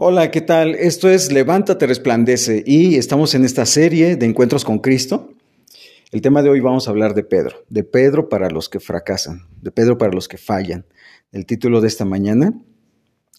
Hola, ¿qué tal? Esto es Levántate, resplandece y estamos en esta serie de encuentros con Cristo. El tema de hoy vamos a hablar de Pedro, de Pedro para los que fracasan, de Pedro para los que fallan. El título de esta mañana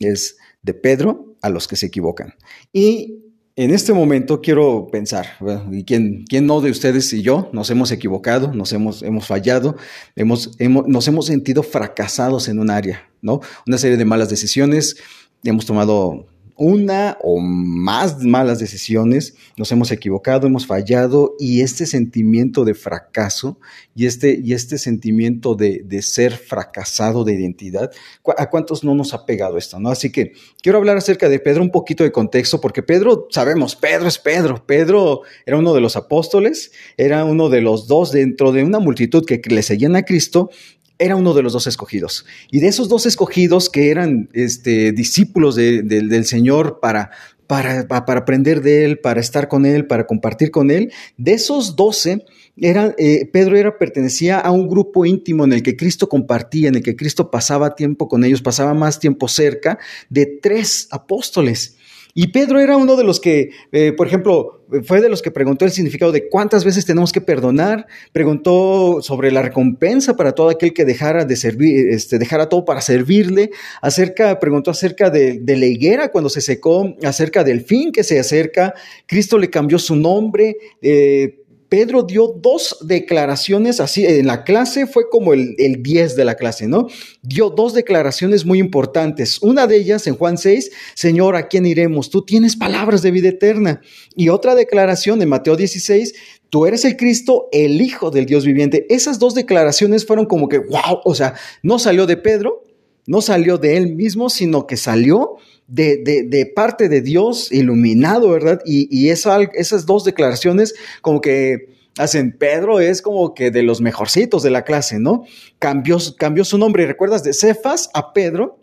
es De Pedro a los que se equivocan. Y en este momento quiero pensar, ¿y quién, quién, no de ustedes y yo nos hemos equivocado, nos hemos, hemos fallado, hemos, hemos, nos hemos sentido fracasados en un área, ¿no? Una serie de malas decisiones, hemos tomado una o más malas decisiones, nos hemos equivocado, hemos fallado y este sentimiento de fracaso y este, y este sentimiento de, de, ser fracasado de identidad, ¿a cuántos no nos ha pegado esto? ¿no? Así que quiero hablar acerca de Pedro un poquito de contexto porque Pedro, sabemos, Pedro es Pedro, Pedro era uno de los apóstoles, era uno de los dos dentro de una multitud que le seguían a Cristo era uno de los dos escogidos. Y de esos dos escogidos que eran este, discípulos de, de, del Señor para, para, para, aprender de Él, para estar con Él, para compartir con Él, de esos doce, era, eh, Pedro era, pertenecía a un grupo íntimo en el que Cristo compartía, en el que Cristo pasaba tiempo con ellos, pasaba más tiempo cerca de tres apóstoles. Y Pedro era uno de los que, eh, por ejemplo, fue de los que preguntó el significado de cuántas veces tenemos que perdonar, preguntó sobre la recompensa para todo aquel que dejara de servir, este, dejara todo para servirle, acerca, preguntó acerca de, de la higuera cuando se secó, acerca del fin que se acerca, Cristo le cambió su nombre, eh, Pedro dio dos declaraciones así, en la clase fue como el, el 10 de la clase, ¿no? Dio dos declaraciones muy importantes. Una de ellas en Juan 6, Señor, ¿a quién iremos? Tú tienes palabras de vida eterna. Y otra declaración en Mateo 16, tú eres el Cristo, el Hijo del Dios viviente. Esas dos declaraciones fueron como que, wow, o sea, no salió de Pedro, no salió de él mismo, sino que salió de, de, parte de Dios iluminado, ¿verdad? Y, y esa, esas dos declaraciones como que hacen, Pedro es como que de los mejorcitos de la clase, ¿no? Cambió, cambió su nombre, ¿recuerdas? De Cefas a Pedro.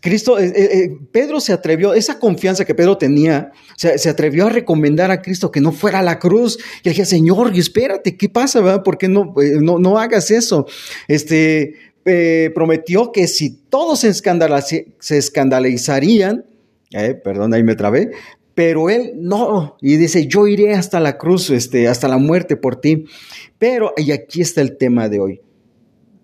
Cristo, eh, eh, Pedro se atrevió, esa confianza que Pedro tenía, se, se, atrevió a recomendar a Cristo que no fuera a la cruz. Y dije, Señor, espérate, ¿qué pasa? ¿verdad? ¿Por qué no, eh, no, no hagas eso? Este, eh, prometió que si todos se, se escandalizarían, eh, perdón, ahí me trabé, pero él no, y dice, yo iré hasta la cruz, este, hasta la muerte por ti. Pero, y aquí está el tema de hoy,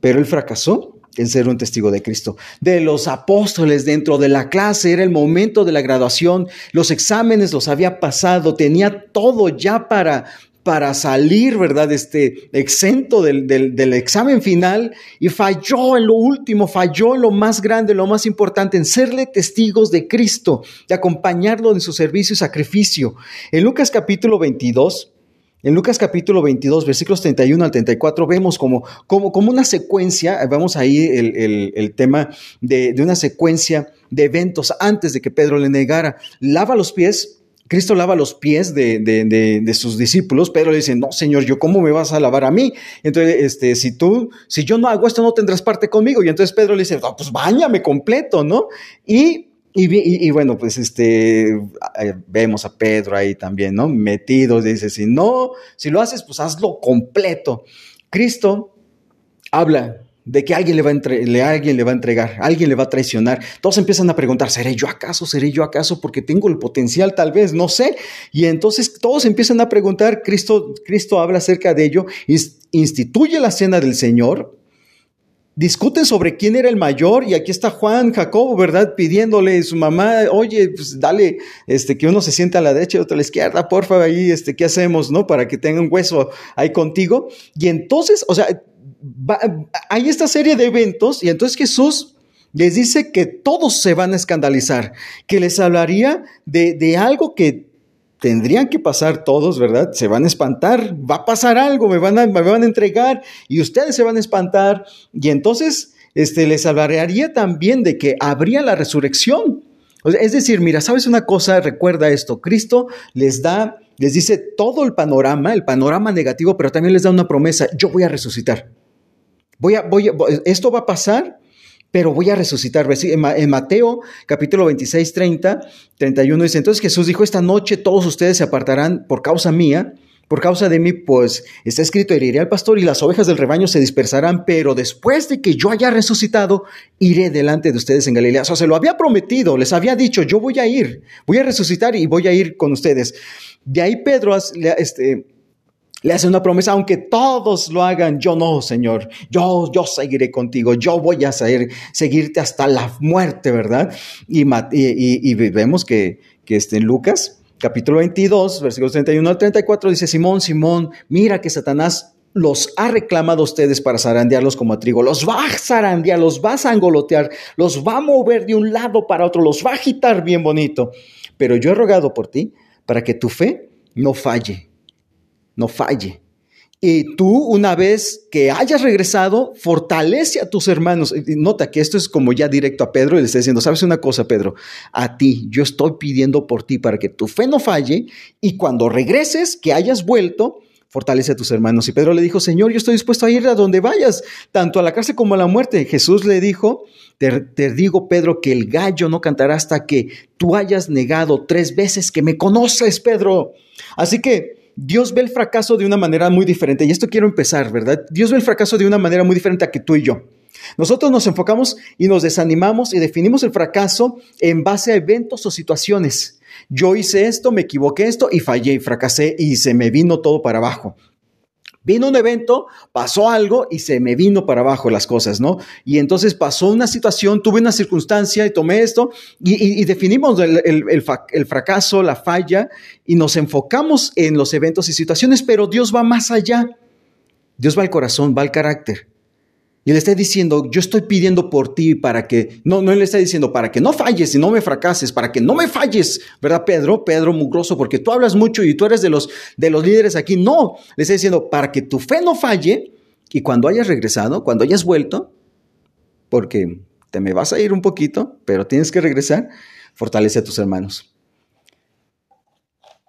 pero él fracasó en ser un testigo de Cristo. De los apóstoles dentro de la clase, era el momento de la graduación, los exámenes los había pasado, tenía todo ya para, para salir, ¿verdad? Este, exento del, del, examen final y falló en lo último, falló en lo más grande, lo más importante, en serle testigos de Cristo, de acompañarlo en su servicio y sacrificio. En Lucas capítulo 22, en Lucas capítulo 22, versículos 31 al 34, vemos como, como, como una secuencia, vemos ahí el, el, el tema de, de una secuencia de eventos antes de que Pedro le negara. Lava los pies, Cristo lava los pies de, de, de, sus discípulos, Pedro le dice, no, Señor, ¿yo cómo me vas a lavar a mí? Entonces, este, si tú, si yo no hago esto, no tendrás parte conmigo. Y entonces Pedro le dice, no, pues bañame completo, ¿no? Y, y, y, bueno, pues este, vemos a Pedro ahí también, ¿no? Metido, dice, si no, si lo haces, pues hazlo completo. Cristo habla de que alguien le, va a alguien le va a entregar, alguien le va a traicionar. Todos empiezan a preguntar, ¿seré yo acaso? ¿Seré yo acaso? Porque tengo el potencial, tal vez, no sé. Y entonces todos empiezan a preguntar, Cristo, Cristo habla acerca de ello, instituye la cena del Señor, discuten sobre quién era el mayor y aquí está Juan, Jacobo, ¿verdad? Pidiéndole a su mamá, oye, pues dale, este, que uno se sienta a la derecha y otro a la izquierda, porfa, ahí, este, ¿qué hacemos, no? Para que tenga un hueso ahí contigo. Y entonces, o sea, Hay esta serie de eventos y entonces Jesús les dice que todos se van a escandalizar, que les hablaría de, de, algo que tendrían que pasar todos, ¿verdad? Se van a espantar, va a pasar algo, me van a, me van a entregar y ustedes se van a espantar y entonces este, les hablaría también de que habría la resurrección. Es decir, mira, ¿sabes una cosa? Recuerda esto, Cristo les da, les dice todo el panorama, el panorama negativo, pero también les da una promesa, yo voy a resucitar. Voy a, voy a, esto va a pasar, pero voy a resucitar. En Mateo capítulo 26, 30, 31 dice, entonces Jesús dijo, esta noche todos ustedes se apartarán por causa mía Por causa de mí, pues está escrito, heriré al pastor y las ovejas del rebaño se dispersarán, pero después de que yo haya resucitado, iré delante de ustedes en Galilea. O sea, se lo había prometido, les había dicho, yo voy a ir, voy a resucitar y voy a ir con ustedes. De ahí Pedro este, le hace una promesa, aunque todos lo hagan, yo no, Señor, yo, yo seguiré contigo, yo voy a seguirte hasta la muerte, ¿verdad? Y, y, vemos que, que este, en Lucas capítulo 22, versículos 31 al 34, dice, Simón, Simón, mira que Satanás los ha reclamado a ustedes para zarandearlos como a trigo. Los va a zarandear, los va a sangolotear, los va a mover de un lado para otro, los va a agitar bien bonito. Pero yo he rogado por ti para que tu fe no falle, no falle. Y tú, una vez que hayas regresado, fortalece a tus hermanos. Nota que esto es como ya directo a Pedro y le está diciendo, ¿sabes una cosa, Pedro? A ti, yo estoy pidiendo por ti para que tu fe no falle y cuando regreses, que hayas vuelto, fortalece a tus hermanos. Y Pedro le dijo, Señor, yo estoy dispuesto a ir a donde vayas, tanto a la cárcel como a la muerte. Jesús le dijo, te, te, digo, Pedro, que el gallo no cantará hasta que tú hayas negado tres veces que me conoces, Pedro. Así que Dios ve el fracaso de una manera muy diferente. Y esto quiero empezar, ¿verdad? Dios ve el fracaso de una manera muy diferente a que tú y yo. Nosotros nos enfocamos y nos desanimamos y definimos el fracaso en base a eventos o situaciones. Yo hice esto, me equivoqué esto y fallé y fracasé y se me vino todo para abajo. Vino un evento, pasó algo y se me vino para abajo las cosas, ¿no? Y entonces pasó una situación, tuve una circunstancia y tomé esto y, definimos el, fracaso, la falla y nos enfocamos en los eventos y situaciones, pero Dios va más allá. Dios va al corazón, va al carácter. Y le está diciendo, yo estoy pidiendo por ti para que, no, no le está diciendo para que no falles y no me fracases, para que no me falles, ¿verdad, Pedro? Pedro mugroso, porque tú hablas mucho y tú eres de los, de los líderes aquí. No, le está diciendo, para que tu fe no falle y cuando hayas regresado, cuando hayas vuelto, porque te me vas a ir un poquito, pero tienes que regresar, fortalece a tus hermanos.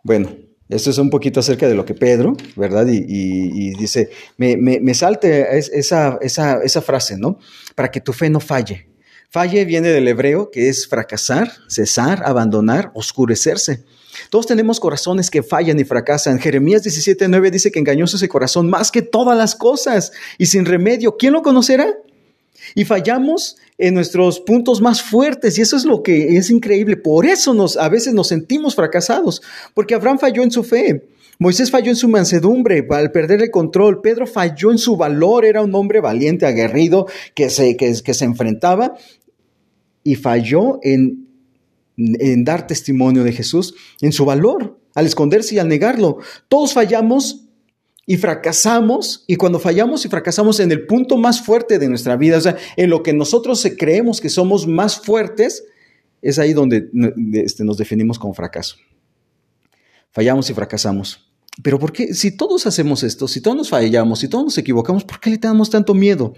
Bueno, esto es un poquito acerca de lo que Pedro, ¿verdad? Y, dice, me, salte esa, esa, frase, ¿no? Para que tu fe no falle. Falle viene del hebreo, que es fracasar, cesar, abandonar, oscurecerse. Todos tenemos corazones que fallan y fracasan. Jeremías 17:9 dice que engañoso es corazón más que todas las cosas y sin remedio. ¿Quién lo conocerá? Y fallamos en nuestros puntos más fuertes y eso es lo que es increíble. Por eso nos, a veces nos sentimos fracasados, porque Abraham falló en su fe. Moisés falló en su mansedumbre al perder el control. Pedro falló en su valor. Era un hombre valiente, aguerrido, que se, que, se enfrentaba y falló en, en dar testimonio de Jesús, en su valor, al esconderse y al negarlo. Todos fallamos y fracasamos, y cuando fallamos y fracasamos en el punto más fuerte de nuestra vida, o sea, en lo que nosotros creemos que somos más fuertes, es ahí donde este, nos definimos como fracaso. Fallamos y fracasamos. Pero ¿por qué? Si todos hacemos esto, si todos nos fallamos, si todos nos equivocamos, ¿por qué le tenemos tanto miedo?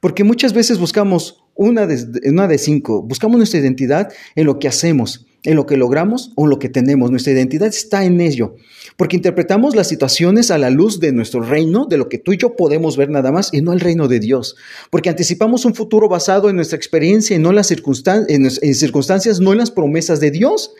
Porque muchas veces buscamos una de cinco, buscamos nuestra identidad en lo que hacemos, en lo que logramos o en lo que tenemos. Nuestra identidad está en ello. Porque interpretamos las situaciones a la luz de nuestro reino, de lo que tú y yo podemos ver nada más, y no al reino de Dios. Porque anticipamos un futuro basado en nuestra experiencia y no en las circunstancias, no en las promesas de Dios.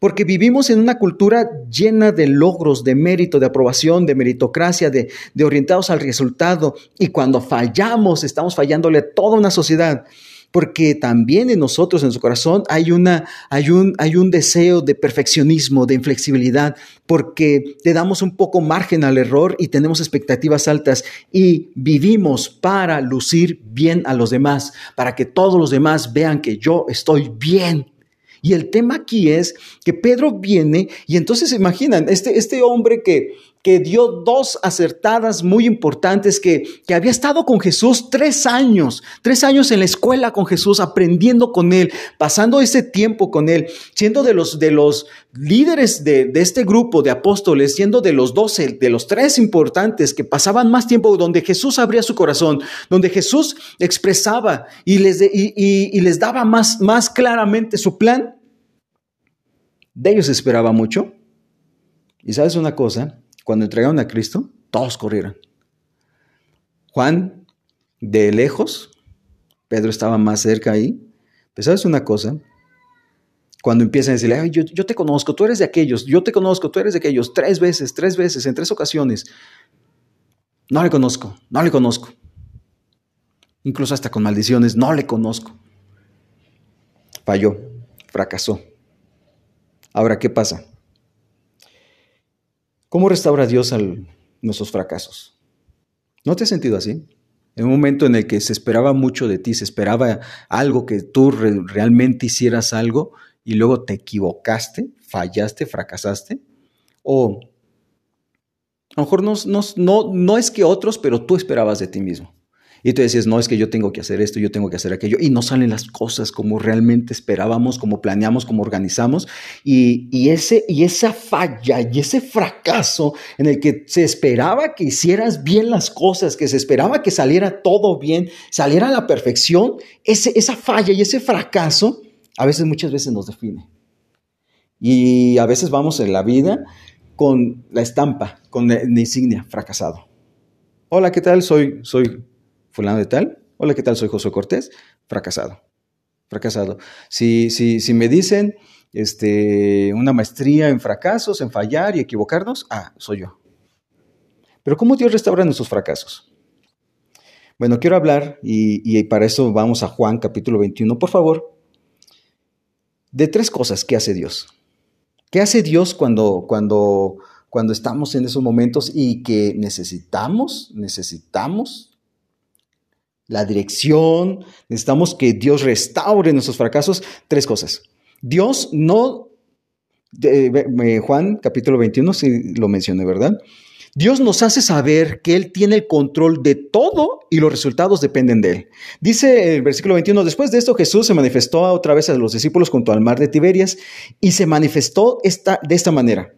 Porque vivimos en una cultura llena de logros, de mérito, de aprobación, de meritocracia, de, de orientados al resultado. Y cuando fallamos, estamos fallándole a toda una sociedad porque también en nosotros, en su corazón, hay, una, hay, un, hay un deseo de perfeccionismo, de inflexibilidad, porque le damos un poco margen al error y tenemos expectativas altas y vivimos para lucir bien a los demás, para que todos los demás vean que yo estoy bien. Y el tema aquí es que Pedro viene y entonces imaginan, este, este hombre que, que dio dos acertadas muy importantes, que, que, había estado con Jesús tres años, tres años en la escuela con Jesús, aprendiendo con él, pasando ese tiempo con él, siendo de los, de los líderes de, de este grupo de apóstoles, siendo de los doce, de los tres importantes que pasaban más tiempo donde Jesús abría su corazón, donde Jesús expresaba y les, y, y les daba más, más claramente su plan. De ellos esperaba mucho. Y sabes una cosa, cuando entregaron a Cristo, todos corrieron. Juan, de lejos, Pedro estaba más cerca ahí. Pero sabes una cosa, Cuando empiezan a decirle, yo, yo te conozco, tú eres de aquellos, yo te conozco, tú eres de aquellos, tres veces, tres veces, en tres ocasiones. No le conozco, no le conozco. Incluso hasta con maldiciones, no le conozco. Falló, fracasó. Ahora, ¿qué pasa? ¿Cómo restaura Dios nuestros fracasos? ¿No te has sentido así? En un momento en el que se esperaba mucho de ti, se esperaba algo, que tú realmente hicieras algo y luego te equivocaste, fallaste, fracasaste. O a lo mejor no, no, no es que otros, pero tú esperabas de ti mismo. Y tú decías, no, es que yo tengo que hacer esto, yo tengo que hacer aquello, y no salen las cosas como realmente esperábamos, como planeamos, como organizamos. Y, ese, y esa falla y ese fracaso en el que se esperaba que hicieras bien las cosas, que se esperaba que saliera todo bien, saliera a la perfección, ese, esa falla y ese fracaso a veces, muchas veces nos define. Y a veces vamos en la vida con la estampa, con la insignia, fracasado. Hola, ¿qué tal? Soy, soy fulano de tal. Hola, ¿qué tal? Soy José Cortés. Fracasado. Fracasado. Si, si, si me dicen este, una maestría en fracasos, en fallar y equivocarnos, ah, soy yo. Pero ¿cómo Dios restaura nuestros fracasos? Bueno, quiero hablar, y, para eso vamos a Juan capítulo 21, por favor, de tres cosas que hace Dios. ¿Qué hace Dios cuando, cuando, cuando estamos en esos momentos y que necesitamos, necesitamos la dirección, necesitamos que Dios restaure nuestros fracasos. Tres cosas. Dios no, Juan capítulo 21, si lo mencioné, ¿verdad? Dios nos hace saber que Él tiene el control de todo y los resultados dependen de Él. Dice el versículo 21, después de esto Jesús se manifestó otra vez a los discípulos junto al mar de Tiberias y se manifestó esta, de esta manera.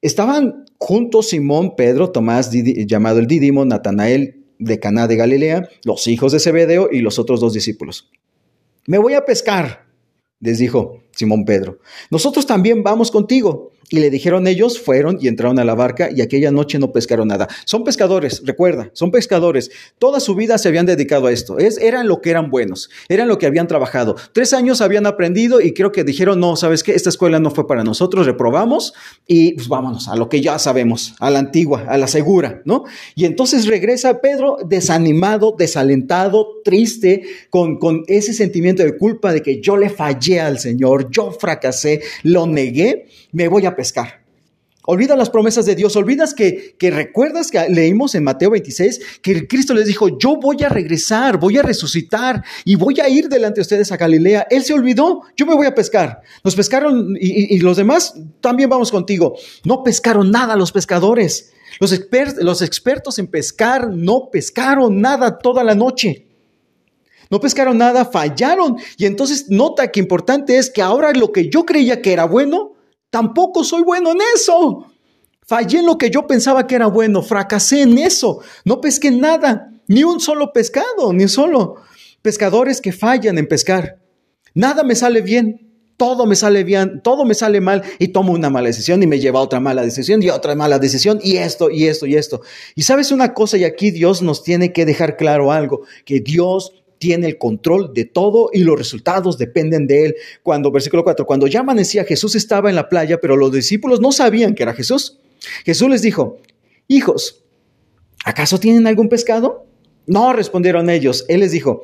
Estaban juntos Simón, Pedro, Tomás, llamado el Didimo, Natanael, de Caná de Galilea, los hijos de Zebedeo y los otros dos discípulos. Me voy a pescar, les dijo Simón Pedro. Nosotros también vamos contigo. Y le dijeron ellos, fueron y entraron a la barca y aquella noche no pescaron nada. Son pescadores, recuerda, son pescadores. Toda su vida se habían dedicado a esto. Es, eran lo que eran buenos, eran lo que habían trabajado. Tres años habían aprendido y creo que dijeron, no, ¿sabes qué? Esta escuela no fue para nosotros, reprobamos y pues vámonos a lo que ya sabemos, a la antigua, a la segura, ¿no? Y entonces regresa Pedro desanimado, desalentado, triste, con, con ese sentimiento de culpa de que yo le fallé al Señor, yo fracasé, lo negué, me voy a pescar. Olvida las promesas de Dios, olvidas que, que, recuerdas que leímos en Mateo 26 que Cristo les dijo, yo voy a regresar, voy a resucitar y voy a ir delante de ustedes a Galilea. Él se olvidó, yo me voy a pescar. Nos pescaron y, los demás también vamos contigo. No pescaron nada los pescadores. Los, los expertos en pescar no pescaron nada toda la noche. No pescaron nada, fallaron. Y entonces nota que importante es que ahora lo que yo creía que era bueno, Tampoco soy bueno en eso. Fallé en lo que yo pensaba que era bueno, fracasé en eso. No pesqué nada, ni un solo pescado, ni solo. Pescadores que fallan en pescar. Nada me sale bien, todo me sale bien, todo me sale mal y tomo una mala decisión y me lleva a otra mala decisión y otra mala decisión y esto y esto y esto. Y sabes una cosa, y aquí Dios nos tiene que dejar claro algo, que Dios tiene el control de todo y los resultados dependen de él. Cuando, versículo 4, cuando ya amanecía, Jesús estaba en la playa, pero los discípulos no sabían que era Jesús. Jesús les dijo, hijos, ¿acaso tienen algún pescado? No, respondieron ellos. Él les dijo,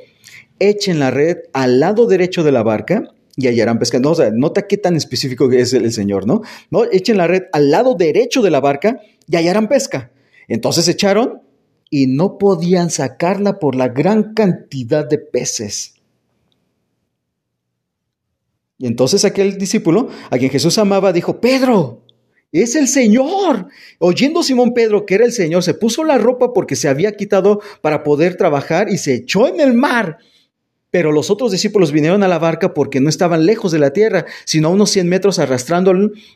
echen la red al lado derecho de la barca y hallarán pescado. No, nota qué tan específico es el, el Señor, ¿no? No, echen la red al lado derecho de la barca y hallarán pesca. Entonces echaron y no podían sacarla por la gran cantidad de peces. Y entonces aquel discípulo, a quien Jesús amaba, dijo, Pedro, es el Señor. Oyendo Simón Pedro que era el Señor, se puso la ropa porque se había quitado para poder trabajar y se echó en el mar. Pero los otros discípulos vinieron a la barca porque no estaban lejos de la tierra, sino a unos 100 metros arrastrando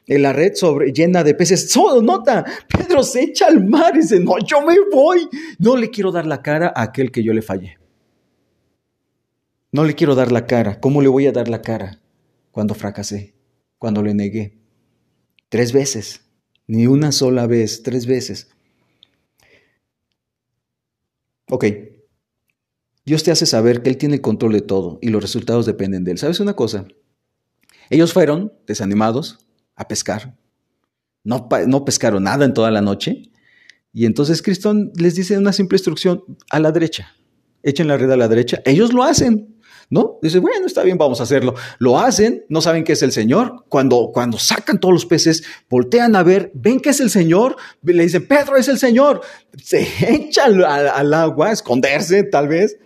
la red sobre, llena de peces. Solo nota, Pedro se echa al mar y dice, no, yo me voy. No le quiero dar la cara a aquel que yo le fallé. No le quiero dar la cara. ¿Cómo le voy a dar la cara cuando fracasé? Cuando le negué. Tres veces. Ni una sola vez, tres veces. Ok, Dios te hace saber que Él tiene el control de todo y los resultados dependen de Él. ¿Sabes una cosa? Ellos fueron desanimados a pescar. No, no pescaron nada en toda la noche. Y entonces Cristo les dice una simple instrucción, a la derecha. Echen la red a la derecha. Ellos lo hacen. ¿no? Dice, bueno, está bien, vamos a hacerlo. Lo hacen, no saben que es el Señor. Cuando, cuando sacan todos los peces, voltean a ver, ven que es el Señor, le dicen, Pedro es el Señor. Se echan al, agua, a esconderse tal vez.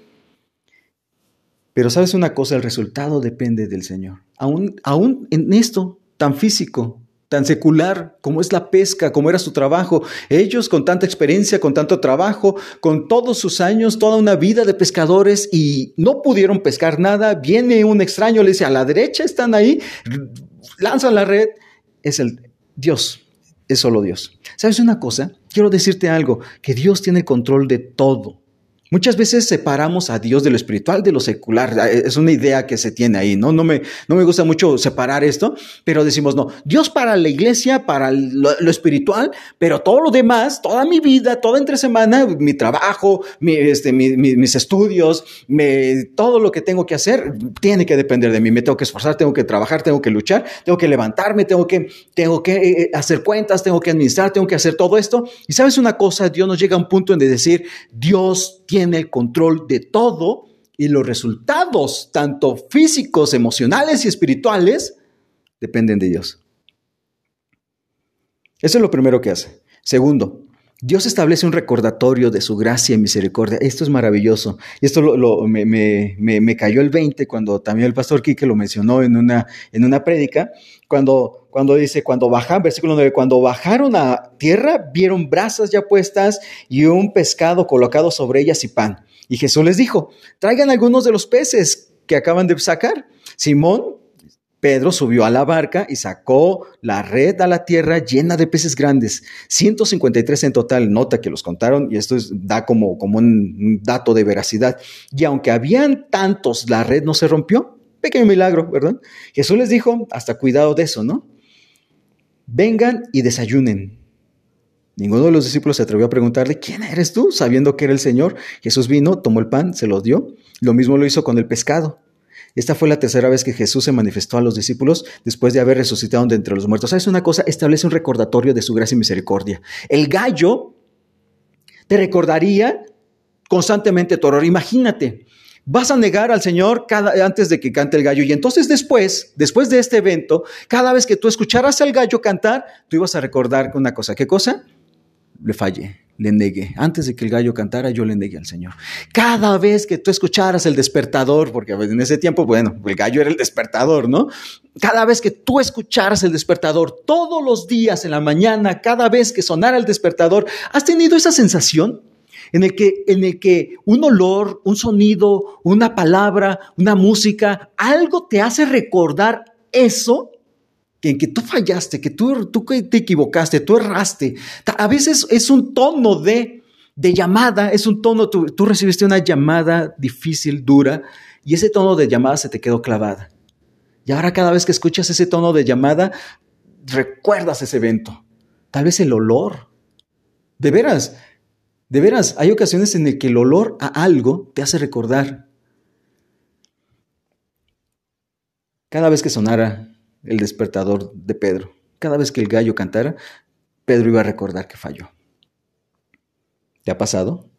Pero sabes una cosa, el resultado depende del Señor. Aún, aún en esto tan físico, tan secular como es la pesca, como era su trabajo. Ellos con tanta experiencia, con tanto trabajo, con todos sus años, toda una vida de pescadores y no pudieron pescar nada. Viene un extraño, le dice, a la derecha están ahí, lanzan la red. Es el Dios, es solo Dios. ¿Sabes una cosa? Quiero decirte algo, que Dios tiene control de todo. Muchas veces separamos a Dios de lo espiritual, de lo secular. Eh, es una idea que se tiene ahí, ¿no? No me, no me gusta mucho separar esto, pero decimos, no, Dios para la iglesia, para lo, espiritual, pero todo lo demás, toda mi vida, toda entre semana, mi trabajo, este, mis estudios, todo lo que tengo que hacer, tiene que depender de mí. Me tengo que esforzar, tengo que trabajar, tengo que luchar, tengo que levantarme, tengo que, tengo que eh, eh, hacer cuentas, tengo que administrar, tengo que hacer todo esto. Y sabes una cosa, Dios nos llega a un punto en de decir, Dios tiene tiene el control de todo y los resultados, tanto físicos, emocionales y espirituales, dependen de Dios. Eso es lo primero que hace. Segundo, Dios establece un recordatorio de su gracia y misericordia. Esto es maravilloso. Y esto me, cayó el 20 cuando también el pastor Quique lo mencionó en una, en una prédica, cuando, cuando dice, cuando bajan, versículo 9, cuando bajaron a tierra, vieron brasas ya puestas y un pescado colocado sobre ellas y pan. Y Jesús les dijo, traigan algunos de los peces que acaban de sacar. Simón Pedro subió a la barca y sacó la red a la tierra llena de peces grandes, 153 en total, nota que los contaron y esto da como, como un dato de veracidad. Y aunque habían tantos, la red no se rompió. Pequeño milagro, ¿verdad? Jesús les dijo, hasta cuidado de eso, ¿no? Vengan y desayunen. Ninguno de los discípulos se atrevió a preguntarle, ¿quién eres tú? Sabiendo que era el Señor. Jesús vino, tomó el pan, se lo dio. Lo mismo lo hizo con el pescado. Esta fue la tercera vez que Jesús se manifestó a los discípulos después de haber resucitado de entre los muertos. ¿Sabes una cosa? Establece un recordatorio de su gracia y misericordia. El gallo te recordaría constantemente tu horror. Imagínate, vas a negar al Señor cada, antes de que cante el gallo. Y entonces después, después de este evento, cada vez que tú escucharas al gallo cantar, tú ibas a recordar una cosa. ¿Qué cosa? Le fallé le negué. Antes de que el gallo cantara, yo le negué al Señor. Cada vez que tú escucharas el despertador, porque en ese tiempo, bueno, el gallo era el despertador, ¿no? Cada vez que tú escucharas el despertador, todos los días en la mañana, cada vez que sonara el despertador, ¿has tenido esa sensación? En el, que, en el que un olor, un sonido, una palabra, una música, algo te hace recordar eso en que tú fallaste, que tú, tú te equivocaste, tú erraste. A veces es un tono de, de llamada, es un tono, tú, tú recibiste una llamada difícil, dura, y ese tono de llamada se te quedó clavada. Y ahora cada vez que escuchas ese tono de llamada, recuerdas ese evento. Tal vez el olor. De veras, de veras, hay ocasiones en las que el olor a algo te hace recordar. Cada vez que sonara el despertador de Pedro. Cada vez que el gallo cantara, Pedro iba a recordar que falló. ¿Te ha pasado?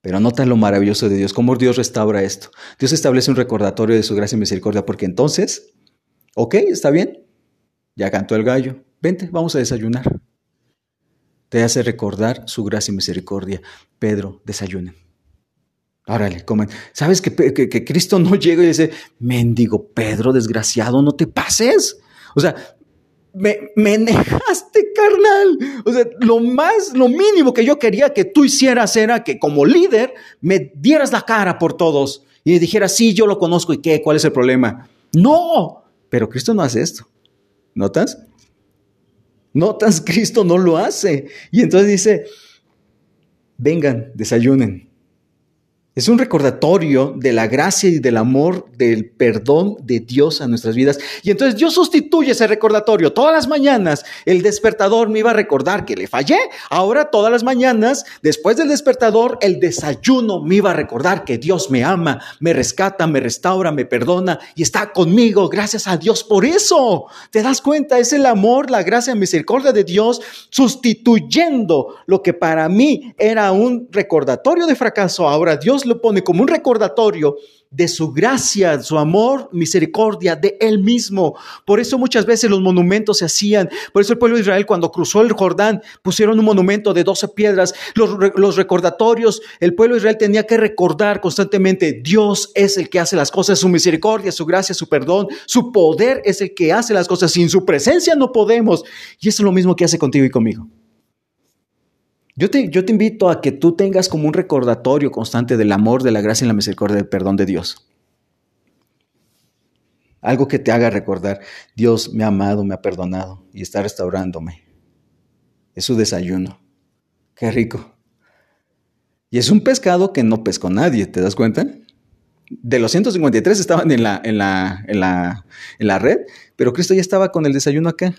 Pero nota lo maravilloso de Dios, cómo Dios restaura esto. Dios establece un recordatorio de su gracia y misericordia, porque entonces, ok, está bien, ya cantó el gallo, vente, vamos a desayunar. Te hace recordar su gracia y misericordia. Pedro, desayunen. Órale, comen. ¿Sabes que, que, Cristo no llega y dice, mendigo Pedro, desgraciado, no te pases? O sea, me, me carnal. O sea, lo más, lo mínimo que yo quería que tú hicieras era que como líder me dieras la cara por todos y dijeras, sí, yo lo conozco y qué, cuál es el problema. No, pero Cristo no hace esto. ¿Notas? ¿Notas? Cristo no lo hace. Y entonces dice, vengan, desayunen. Es un recordatorio de la gracia y del amor, del perdón de Dios a nuestras vidas. Y entonces Dios sustituye ese recordatorio. Todas las mañanas el despertador me iba a recordar que le fallé. Ahora todas las mañanas, después del despertador, el desayuno me iba a recordar que Dios me ama, me rescata, me restaura, me perdona y está conmigo. Gracias a Dios por eso. ¿Te das cuenta? Es el amor, la gracia, misericordia de Dios sustituyendo lo que para mí era un recordatorio de fracaso. Ahora Dios lo pone como un recordatorio de su gracia, su amor, misericordia de Él mismo. Por eso muchas veces los monumentos se hacían. Por eso el pueblo de Israel cuando cruzó el Jordán pusieron un monumento de 12 piedras. Los, los recordatorios, el pueblo de Israel tenía que recordar constantemente, Dios es el que hace las cosas, su misericordia, su gracia, su perdón, su poder es el que hace las cosas. Sin su presencia no podemos. Y eso es lo mismo que hace contigo y conmigo. Yo te, invito a que tú tengas como un recordatorio constante del amor, de la gracia y la misericordia del perdón de Dios. Algo que te haga recordar, Dios me ha amado, me ha perdonado y está restaurándome. Es su desayuno. Qué rico. Y es un pescado que no pescó nadie, ¿te das cuenta? De los 153 estaban en la, en la red, pero Cristo ya estaba con el desayuno acá.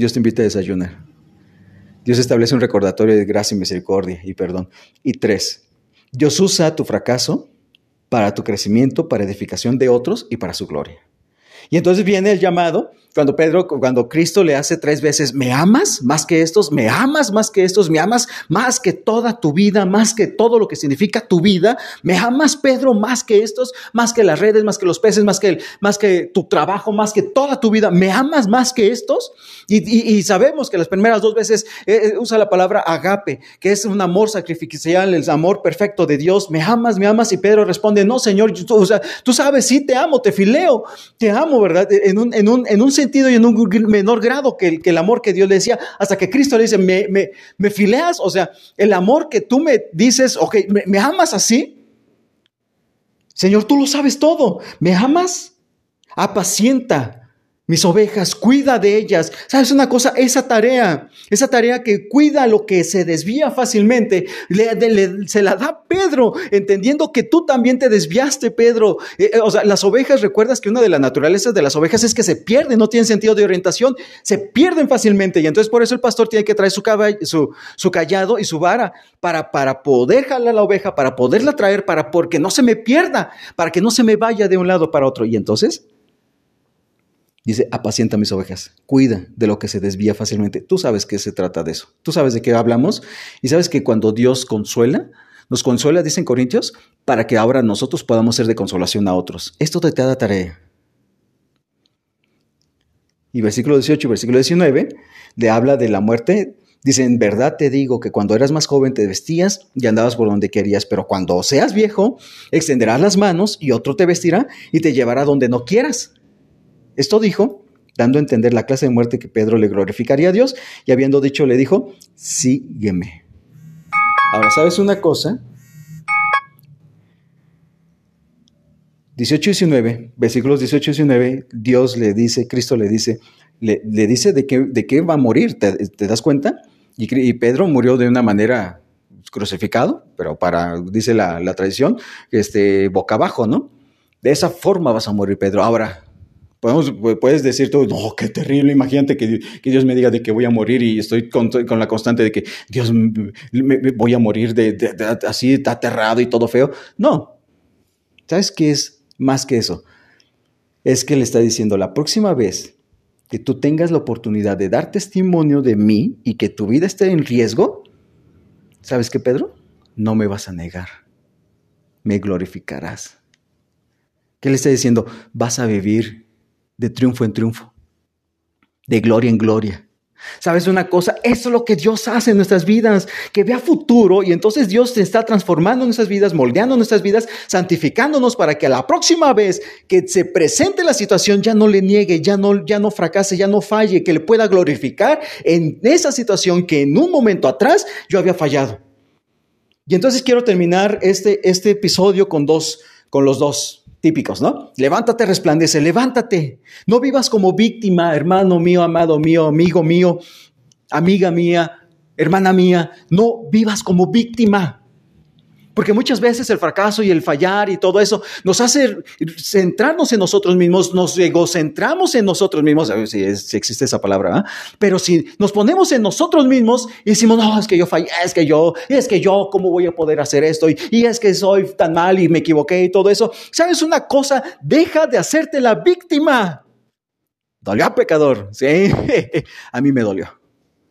Dios te invita a desayunar. Dios establece un recordatorio de gracia y misericordia y perdón. Y tres, Dios usa tu fracaso para tu crecimiento, para edificación de otros y para su gloria. Y entonces viene el llamado cuando Pedro, cuando Cristo le hace tres veces, ¿me amas más que estos? ¿Me amas más que estos? ¿Me amas más que toda tu vida? ¿Más que todo lo que significa tu vida? ¿Me amas, Pedro, más que estos? ¿Más que las redes? ¿Más que los peces? ¿Más que, más que tu trabajo? ¿Más que toda tu vida? ¿Me amas más que estos? Y, sabemos que las primeras dos veces eh, eh, usa la palabra agape, que es un amor sacrificial, el amor perfecto de Dios. ¿Me amas? ¿Me amas? Y Pedro responde, no, Señor, tú, tú sabes, sí te amo, te fileo, te amo, ¿verdad? En un, en un, en un sentido y en un menor grado que el, que el amor que Dios le decía, hasta que Cristo le dice, me, me, me fileas, o sea, el amor que tú me dices, ok, ¿me, me amas así? Señor, tú lo sabes todo, ¿me amas? Apacienta mis ovejas, cuida de ellas. ¿Sabes una cosa? Esa tarea, esa tarea que cuida lo que se desvía fácilmente, se la da Pedro, entendiendo que tú también te desviaste, Pedro. Eh, eh, o sea, las ovejas, recuerdas que una de las naturalezas de las ovejas es que se pierden, no tienen sentido de orientación, se pierden fácilmente. Y entonces por eso el pastor tiene que traer su, su, su callado y su vara para, para poder jalar la oveja, para poderla traer, para porque no se me pierda, para que no se me vaya de un lado para otro. Y entonces Dice, apacienta mis ovejas, cuida de lo que se desvía fácilmente. Tú sabes que se trata de eso. Tú sabes de qué hablamos. Y sabes que cuando Dios consuela, nos consuela, dicen Corintios, para que ahora nosotros podamos ser de consolación a otros. Esto te da tarea. Y versículo 18 y versículo 19 le habla de la muerte. Dice, en verdad te digo que cuando eras más joven te vestías y andabas por donde querías, pero cuando seas viejo, extenderás las manos y otro te vestirá y te llevará donde no quieras. Esto dijo, dando a entender la clase de muerte que Pedro le glorificaría a Dios, y habiendo dicho, le dijo, sígueme. Ahora, ¿sabes una cosa? 18 y 19, versículos 18 y 19, Dios le dice, Cristo le dice, le, dice de qué, de qué va a morir, ¿te, das cuenta? Y, Pedro murió de una manera crucificado, pero para, dice la, la tradición, este, boca abajo, ¿no? De esa forma vas a morir, Pedro. Ahora, Podemos, puedes decir tú, no, qué terrible, imagínate que, Dios me diga de que voy a morir y estoy con, la constante de que Dios me, voy a morir así aterrado y todo feo. No, ¿sabes qué es más que eso? Es que le está diciendo, la próxima vez que tú tengas la oportunidad de dar testimonio de mí y que tu vida esté en riesgo, ¿sabes qué, Pedro? No me vas a negar, me glorificarás. ¿Qué le está diciendo? Vas a vivir de triunfo en triunfo, de gloria en gloria. ¿Sabes una cosa? Eso es lo que Dios hace en nuestras vidas, que vea futuro y entonces Dios te está transformando nuestras vidas, moldeando nuestras vidas, santificándonos para que a la próxima vez que se presente la situación ya no le niegue, ya no, ya no fracase, ya no falle, que le pueda glorificar en esa situación que en un momento atrás yo había fallado. Y entonces quiero terminar este, este episodio con dos, con los dos típicos, ¿no? Levántate, resplandece, levántate. No vivas como víctima, hermano mío, amado mío, amigo mío, amiga mía, hermana mía, no vivas como víctima. Porque muchas veces el fracaso y el fallar y todo eso nos hace centrarnos en nosotros mismos, nos egocentramos en nosotros mismos, a ver si, existe esa palabra, pero si nos ponemos en nosotros mismos y decimos, no, es que yo fallé, es que yo, es que yo, ¿cómo voy a poder hacer esto? Y, y es que soy tan mal y me equivoqué y todo eso. ¿Sabes una cosa? Deja de hacerte la víctima. Dolió pecador, sí, a mí me dolió.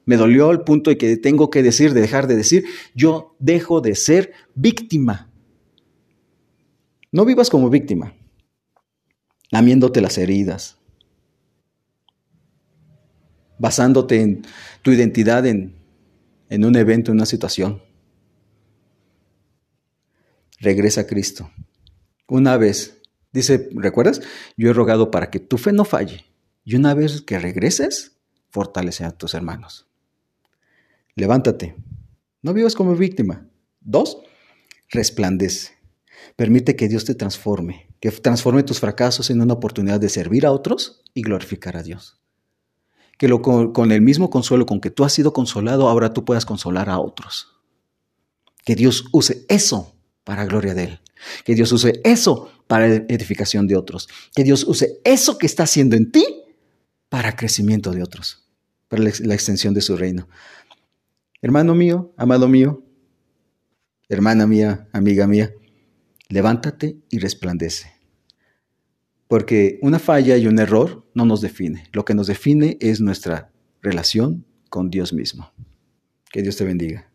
Me dolió el punto de que tengo que decir, de dejar de decir, yo dejo de ser víctima. No vivas como víctima, lamiéndote las heridas, basándote en tu identidad en, en un evento, en una situación. Regresa a Cristo. Una vez, dice, ¿recuerdas? Yo he rogado para que tu fe no falle. Y una vez que regreses, fortalece a tus hermanos levántate. No vivas como víctima. Dos, resplandece. Permite que Dios te transforme, que transforme tus fracasos en una oportunidad de servir a otros y glorificar a Dios. Que lo, con, con el mismo consuelo con que tú has sido consolado, ahora tú puedas consolar a otros. Que Dios use eso para gloria de Él. Que Dios use eso para edificación de otros. Que Dios use eso que está haciendo en ti para crecimiento de otros, para la extensión de su reino. Hermano mío, amado mío, hermana mía, amiga mía, levántate y resplandece. Porque una falla y un error no nos define. Lo que nos define es nuestra relación con Dios mismo. Que Dios te bendiga.